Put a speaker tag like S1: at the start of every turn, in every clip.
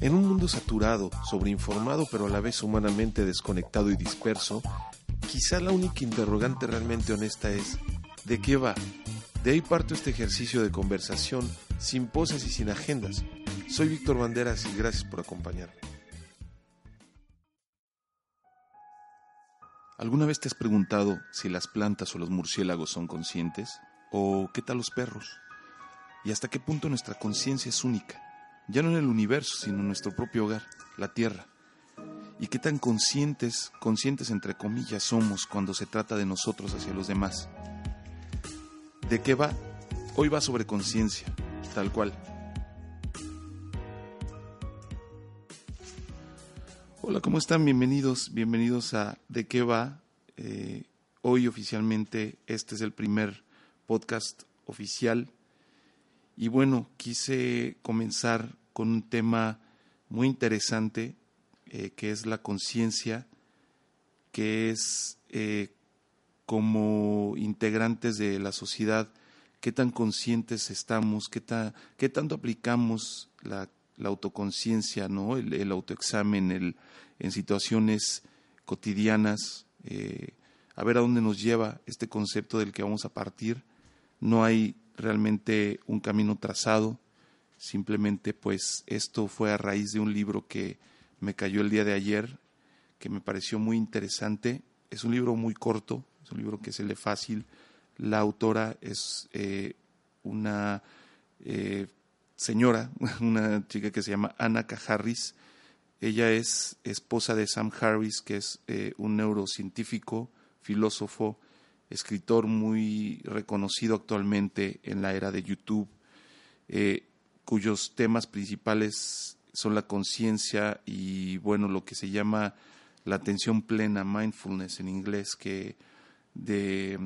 S1: En un mundo saturado, sobreinformado pero a la vez humanamente desconectado y disperso, quizá la única interrogante realmente honesta es ¿de qué va? De ahí parto este ejercicio de conversación sin poses y sin agendas. Soy Víctor Banderas y gracias por acompañarme. ¿Alguna vez te has preguntado si las plantas o los murciélagos son conscientes? ¿O qué tal los perros? ¿Y hasta qué punto nuestra conciencia es única? Ya no en el universo, sino en nuestro propio hogar, la Tierra. Y qué tan conscientes, conscientes entre comillas, somos cuando se trata de nosotros hacia los demás. ¿De qué va? Hoy va sobre conciencia, tal cual. Hola, ¿cómo están? Bienvenidos, bienvenidos a ¿De qué va? Eh, hoy oficialmente este es el primer podcast oficial. Y bueno, quise comenzar con un tema muy interesante eh, que es la conciencia, que es eh, como integrantes de la sociedad, qué tan conscientes estamos, qué, qué tanto aplicamos la, autoconciencia, ¿no? el, autoexamen el, en situaciones cotidianas, eh, a ver a dónde nos lleva este concepto del que vamos a partir. No hay realmente un camino trazado, Simplemente pues esto fue a raíz de un libro que me cayó el día de ayer, que me pareció muy interesante. Es un libro muy corto, es un libro que se lee fácil. La autora es eh, una eh, señora, una chica que se llama Anna Harris. Ella es esposa de Sam Harris, que es eh, un neurocientífico, filósofo, escritor muy reconocido actualmente en la era de YouTube cuyos temas principales son la conciencia y bueno, lo que se llama la atención plena, mindfulness en inglés, que de,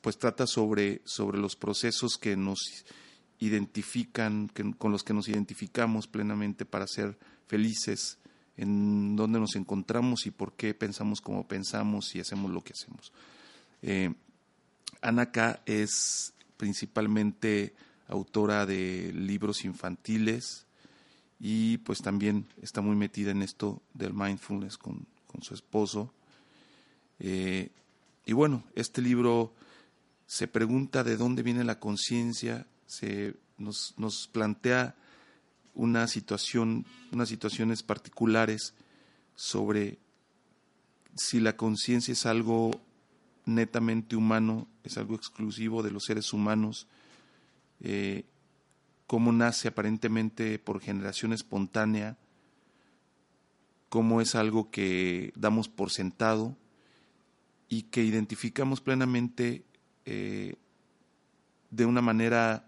S1: pues trata sobre, sobre los procesos que nos identifican, con los que nos identificamos plenamente para ser felices, en dónde nos encontramos y por qué pensamos como pensamos y hacemos lo que hacemos. Eh, Anaka es principalmente autora de libros infantiles y pues también está muy metida en esto del mindfulness con, su esposo. Eh, y bueno, este libro se pregunta de dónde viene la conciencia, se nos, nos plantea una situación, unas situaciones particulares sobre si la conciencia es algo netamente humano, es algo exclusivo de los seres humanos, eh, cómo nace aparentemente por generación espontánea, cómo es algo que damos por sentado y que identificamos plenamente eh, de una manera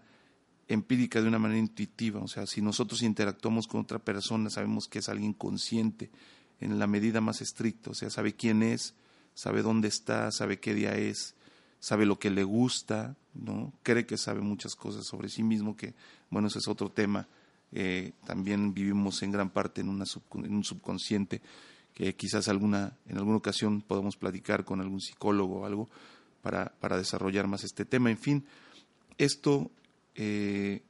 S1: empírica, de una manera intuitiva. O sea, si nosotros interactuamos con otra persona, sabemos que es alguien consciente en la medida más estricta, o sea, sabe quién es, sabe dónde está, sabe qué día es, sabe lo que le gusta, ¿no? Cree que sabe muchas cosas sobre sí mismo, que, bueno, ese es otro tema. Eh, también vivimos en gran parte en, una en un subconsciente que quizás alguna, en alguna ocasión podamos platicar con algún psicólogo o algo para, para desarrollar más este tema. En fin, esto, eh,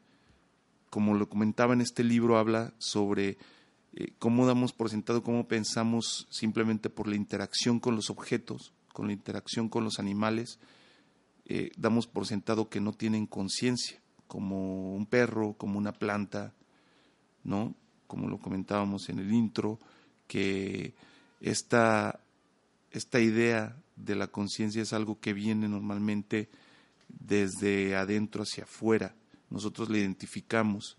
S1: como lo comentaba en este libro, habla sobre eh, cómo damos por sentado, cómo pensamos simplemente por la interacción con los objetos, con la interacción con los animales, eh, damos por sentado que no tienen conciencia, como un perro, como una planta, ¿no? Como lo comentábamos en el intro, que esta, esta idea de la conciencia es algo que viene normalmente desde adentro hacia afuera. Nosotros la identificamos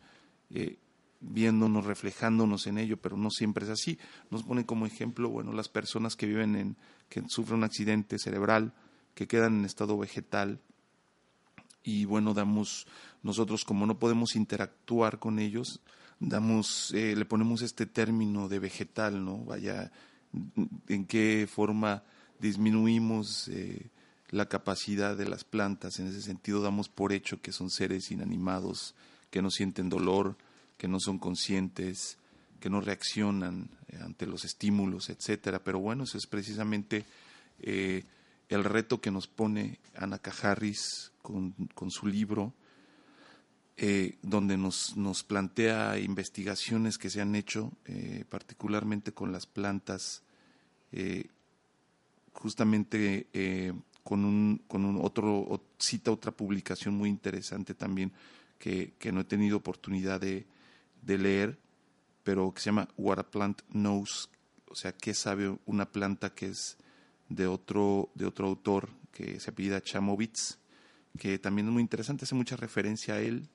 S1: eh, viéndonos, reflejándonos en ello, pero no siempre es así. Nos pone como ejemplo, bueno, las personas que viven en, que sufren un accidente cerebral, que quedan en estado vegetal y bueno, damos, nosotros como no podemos interactuar con ellos, damos, eh, le ponemos este término de vegetal, ¿no? Vaya, en qué forma disminuimos eh, la capacidad de las plantas, en ese sentido damos por hecho que son seres inanimados, que no sienten dolor, que no son conscientes, que no reaccionan eh, ante los estímulos, etcétera. Pero bueno, eso es precisamente el reto que nos pone Ana Cajarris con, con su libro, eh, donde nos, nos, plantea investigaciones que se han hecho, eh, particularmente con las plantas, eh, justamente con un, con un otro, cita otra publicación muy interesante también que, que no he tenido oportunidad de, de, leer, pero que se llama What a Plant Knows, o sea, qué sabe una planta que es de otro, de otro autor que se apellida Chamovitz, que también es muy interesante, hace mucha referencia a él,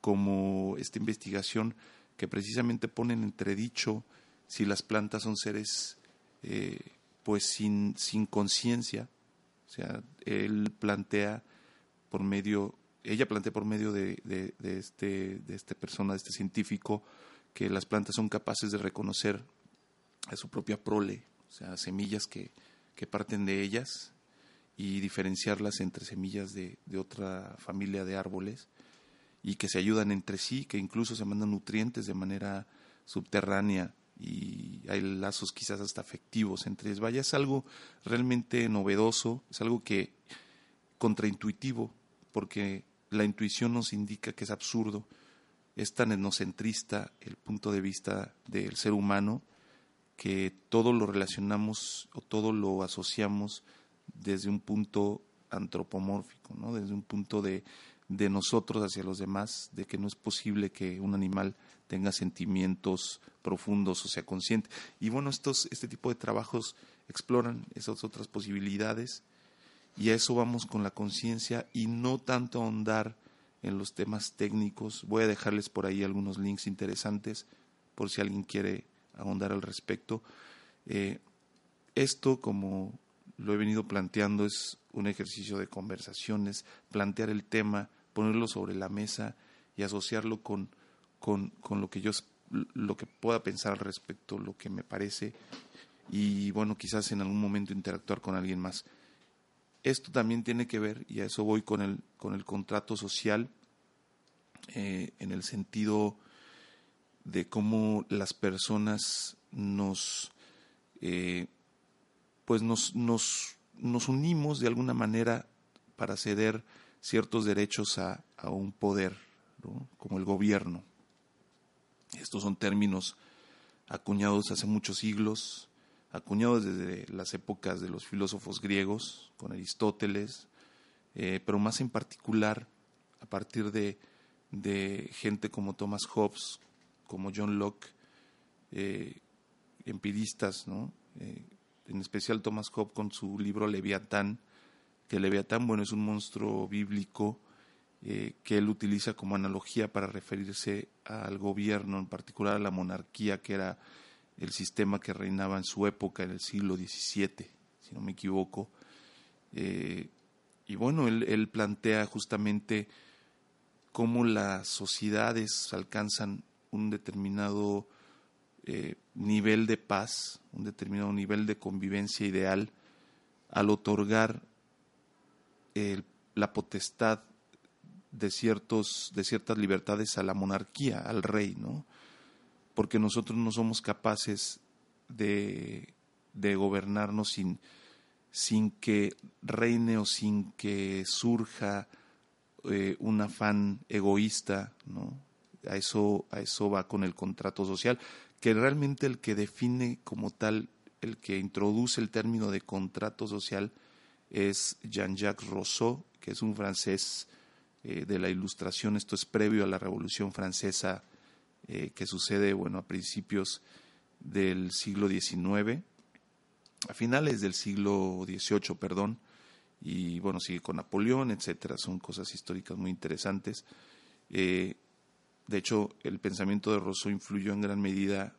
S1: como esta investigación que precisamente pone en entredicho si las plantas son seres eh, pues sin, sin conciencia. O sea, él plantea por medio, ella plantea por medio de, de, de, este, de esta persona, de este científico, que las plantas son capaces de reconocer a su propia prole, o sea, semillas que, que parten de ellas y diferenciarlas entre semillas de, de otra familia de árboles y que se ayudan entre sí, que incluso se mandan nutrientes de manera subterránea y hay lazos quizás hasta afectivos entre ellos. Vaya, es algo realmente novedoso, es algo que contraintuitivo, porque la intuición nos indica que es absurdo, es tan etnocentrista el punto de vista del ser humano que todo lo relacionamos o todo lo asociamos desde un punto antropomórfico, ¿no? desde un punto de de nosotros hacia los demás, de que no es posible que un animal tenga sentimientos profundos o sea consciente. Y bueno, estos, este tipo de trabajos exploran esas otras posibilidades y a eso vamos con la conciencia y no tanto ahondar en los temas técnicos. Voy a dejarles por ahí algunos links interesantes por si alguien quiere ahondar al respecto. Eh, esto, como lo he venido planteando, es un ejercicio de conversaciones, plantear el tema, ponerlo sobre la mesa y asociarlo con, con, con lo que yo lo que pueda pensar al respecto, lo que me parece, y bueno, quizás en algún momento interactuar con alguien más. Esto también tiene que ver, y a eso voy con el, con el contrato social, eh, en el sentido de cómo las personas nos, eh, pues nos, nos, nos unimos de alguna manera para ceder ciertos derechos a, un poder, como el gobierno. Estos son términos acuñados hace muchos siglos, acuñados desde las épocas de los filósofos griegos, con Aristóteles, eh, pero más en particular a partir de, gente como Thomas Hobbes, como John Locke, eh, empiristas, ¿no? Eh, en especial Thomas Hobbes con su libro Leviatán, que Leviatán, bueno, es un monstruo bíblico eh, que él utiliza como analogía para referirse al gobierno, en particular a la monarquía, que era el sistema que reinaba en su época, en el siglo XVII, si no me equivoco. Eh, y bueno, él, plantea justamente cómo las sociedades alcanzan un determinado eh, nivel de paz, un determinado nivel de convivencia ideal, al otorgar la potestad de, ciertos, de ciertas libertades a la monarquía, al rey, ¿no? Porque nosotros no somos capaces de, gobernarnos sin, sin que reine o sin que surja eh, un afán egoísta, ¿no? A eso, a eso va con el contrato social, que realmente el que define como tal, el que introduce el término de contrato social, es Jean-Jacques Rousseau, que es un francés eh, de la Ilustración. Esto es previo a la Revolución Francesa eh, que sucede bueno, a principios del siglo XIX, a finales del siglo XVIII, perdón, y bueno, sigue con Napoleón, etcétera. Son cosas históricas muy interesantes. Eh, de hecho, el pensamiento de Rousseau influyó en gran medida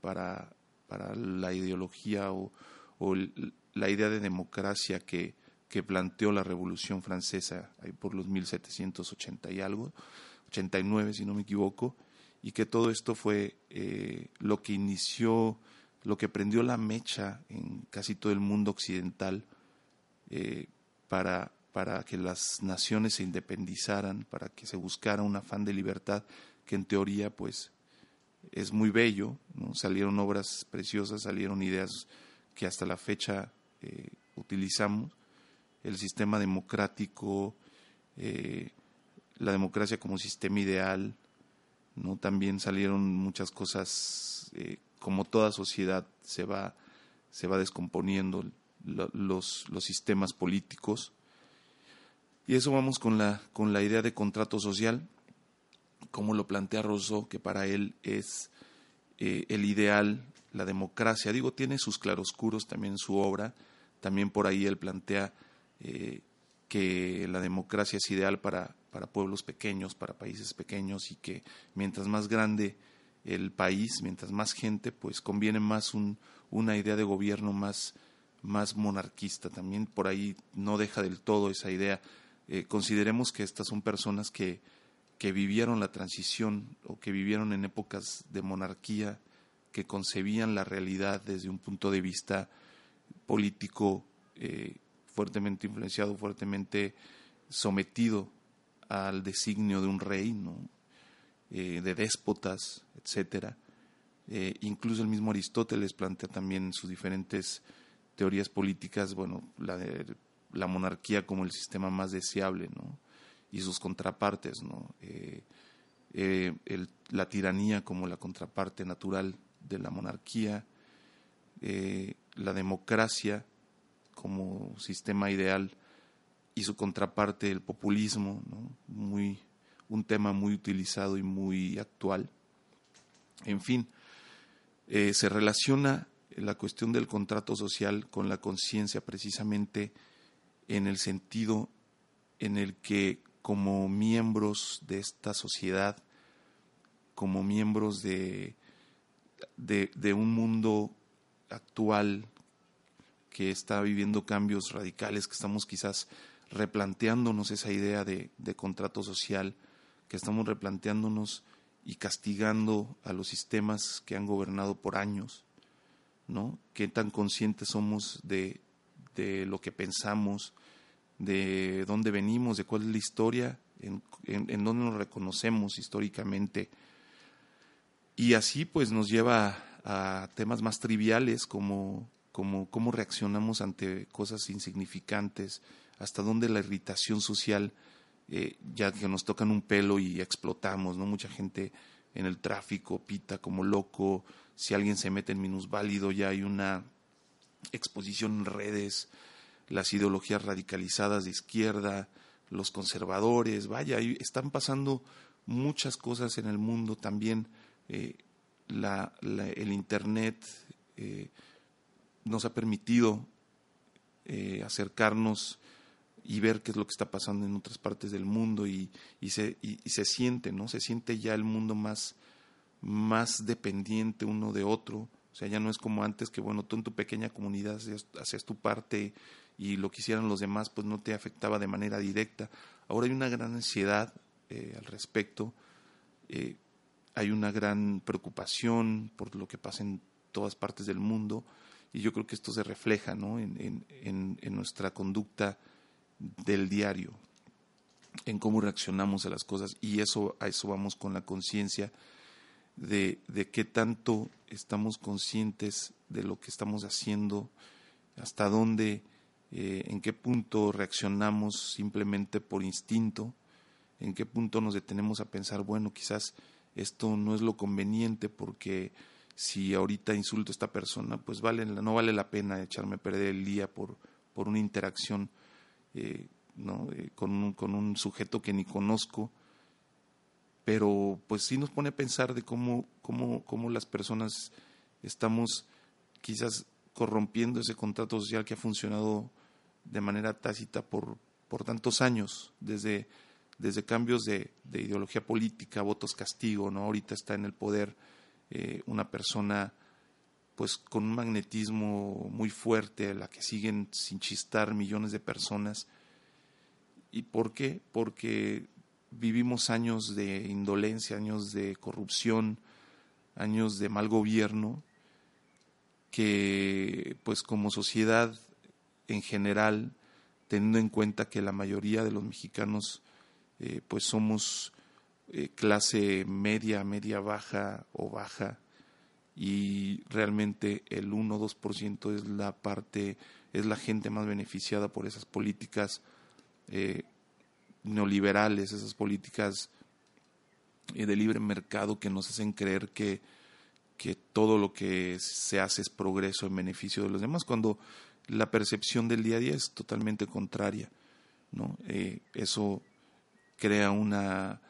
S1: para, para la ideología o, o la idea de democracia que, que planteó la Revolución Francesa ahí por los 1780 y algo, 89 si no me equivoco, y que todo esto fue eh, lo que inició, lo que prendió la mecha en casi todo el mundo occidental eh, para, para que las naciones se independizaran, para que se buscara un afán de libertad que en teoría pues es muy bello, salieron obras preciosas, salieron ideas que hasta la fecha eh, utilizamos, el sistema democrático, eh, la democracia como sistema ideal, ¿no? También salieron muchas cosas, eh, como toda sociedad se va, se va descomponiendo los, los sistemas políticos. Y eso vamos con la, con la idea de contrato social, como lo plantea Rousseau, que para él es eh, el ideal, la democracia. Digo, tiene sus claroscuros también en su obra, también por ahí él plantea eh, que la democracia es ideal para, para pueblos pequeños, para países pequeños y que mientras más grande el país, mientras más gente, pues conviene más un, una idea de gobierno más, más monarquista. También por ahí no deja del todo esa idea. Eh, consideremos que estas son personas que, que vivieron la transición o que vivieron en épocas de monarquía, que concebían la realidad desde un punto de vista político eh, fuertemente influenciado, fuertemente sometido al designio de un rey, eh, de déspotas, etcétera. Incluso el mismo Aristóteles plantea también sus diferentes teorías políticas, bueno, la de la monarquía como el sistema más deseable, ¿no? y sus contrapartes, ¿no? Eh, la tiranía como la contraparte natural de la monarquía, la democracia como sistema ideal y su contraparte el populismo, muy, un tema muy utilizado y muy actual. En fin, eh, se relaciona la cuestión del contrato social con la conciencia precisamente en el sentido en el que como miembros de esta sociedad, como miembros de, de, de un mundo actual que está viviendo cambios radicales, que estamos quizás replanteándonos esa idea de, contrato social, que estamos replanteándonos y castigando a los sistemas que han gobernado por años, ¿no? Qué tan conscientes somos de, de lo que pensamos, de dónde venimos, de cuál es la historia, en, en, dónde nos reconocemos históricamente. Y así pues nos lleva a temas más triviales como, como cómo reaccionamos ante cosas insignificantes, hasta dónde la irritación social, eh, ya que nos tocan un pelo y explotamos, ¿no? Mucha gente en el tráfico pita como loco, si alguien se mete en minusválido ya hay una exposición en redes, las ideologías radicalizadas de izquierda, los conservadores, vaya, están pasando muchas cosas en el mundo también, eh, el Internet eh, nos ha permitido acercarnos y ver qué es lo que está pasando en otras partes del mundo y, y, se, y, se siente, ¿no? Se siente ya el mundo más, más dependiente uno de otro. O sea, ya no es como antes que, bueno, tú en tu pequeña comunidad hacías, tu parte y lo que hicieran los demás, pues no te afectaba de manera directa. Ahora hay una gran ansiedad eh, al respecto, eh, hay una gran preocupación por lo que pasa en todas partes del mundo y yo creo que esto se refleja ¿no? en, en, en nuestra conducta del diario, en cómo reaccionamos a las cosas y eso a eso vamos con la conciencia de, de qué tanto estamos conscientes de lo que estamos haciendo, hasta dónde, eh, en qué punto reaccionamos simplemente por instinto, en qué punto nos detenemos a pensar, bueno, quizás esto no es lo conveniente porque si ahorita insulto a esta persona, pues vale, no vale la pena echarme a perder el día por, por una interacción eh, ¿no? Eh, con, un, con un sujeto que ni conozco, pero pues sí nos pone a pensar de cómo, cómo, cómo las personas estamos quizás corrompiendo ese contrato social que ha funcionado de manera tácita por, por tantos años, desde, desde cambios de, de, ideología política, votos castigo, ¿no? Ahorita está en el poder eh, una persona pues con un magnetismo muy fuerte a la que siguen sin chistar millones de personas. ¿Y por qué? Porque vivimos años de indolencia, años de corrupción, años de mal gobierno, que pues como sociedad en general, teniendo en cuenta que la mayoría de los mexicanos eh, pues somos eh, clase media, media baja o baja, y realmente el 1 o 2% es la parte, es la gente más beneficiada por esas políticas, eh, neoliberales, esas políticas eh, de libre mercado que nos hacen creer que, que todo lo que se hace es progreso en beneficio de los demás, cuando la percepción del día a día es totalmente contraria. ¿no? Eh, eso crea una,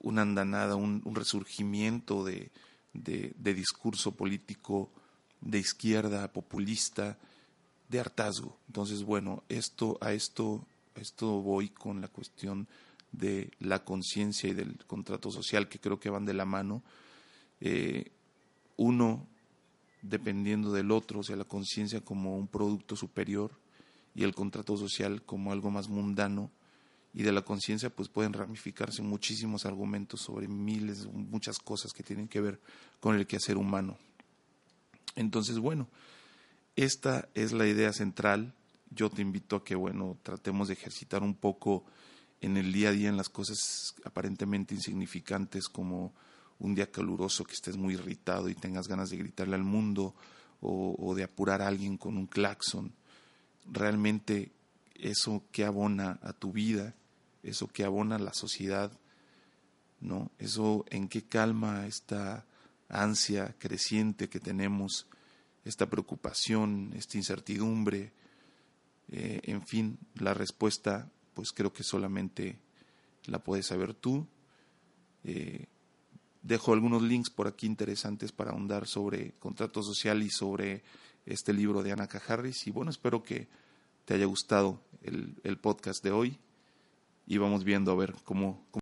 S1: una andanada, un, resurgimiento de, de, discurso político de izquierda, populista, de hartazgo. Entonces, bueno, esto, a esto, esto voy con la cuestión de la conciencia y del contrato social, que creo que van de la mano. Eh, uno dependiendo del otro, o sea, la conciencia como un producto superior y el contrato social como algo más mundano. Y de la conciencia pues pueden ramificarse muchísimos argumentos sobre miles, muchas cosas que tienen que ver con el quehacer humano. Entonces, bueno, esta es la idea central. Yo te invito a que, bueno, tratemos de ejercitar un poco en el día a día en las cosas aparentemente insignificantes como un día caluroso que estés muy irritado y tengas ganas de gritarle al mundo o, de apurar a alguien con un claxon, realmente eso que abona a tu vida, eso que abona a la sociedad, ¿no? Eso en qué calma esta ansia creciente que tenemos, esta preocupación, esta incertidumbre, eh, en fin, la respuesta, pues creo que solamente la puedes saber tú. Eh, Dejo algunos links por aquí interesantes para ahondar sobre contrato social y sobre este libro de Ana Harris. Y bueno, espero que te haya gustado el, el podcast de hoy y vamos viendo a ver cómo, cómo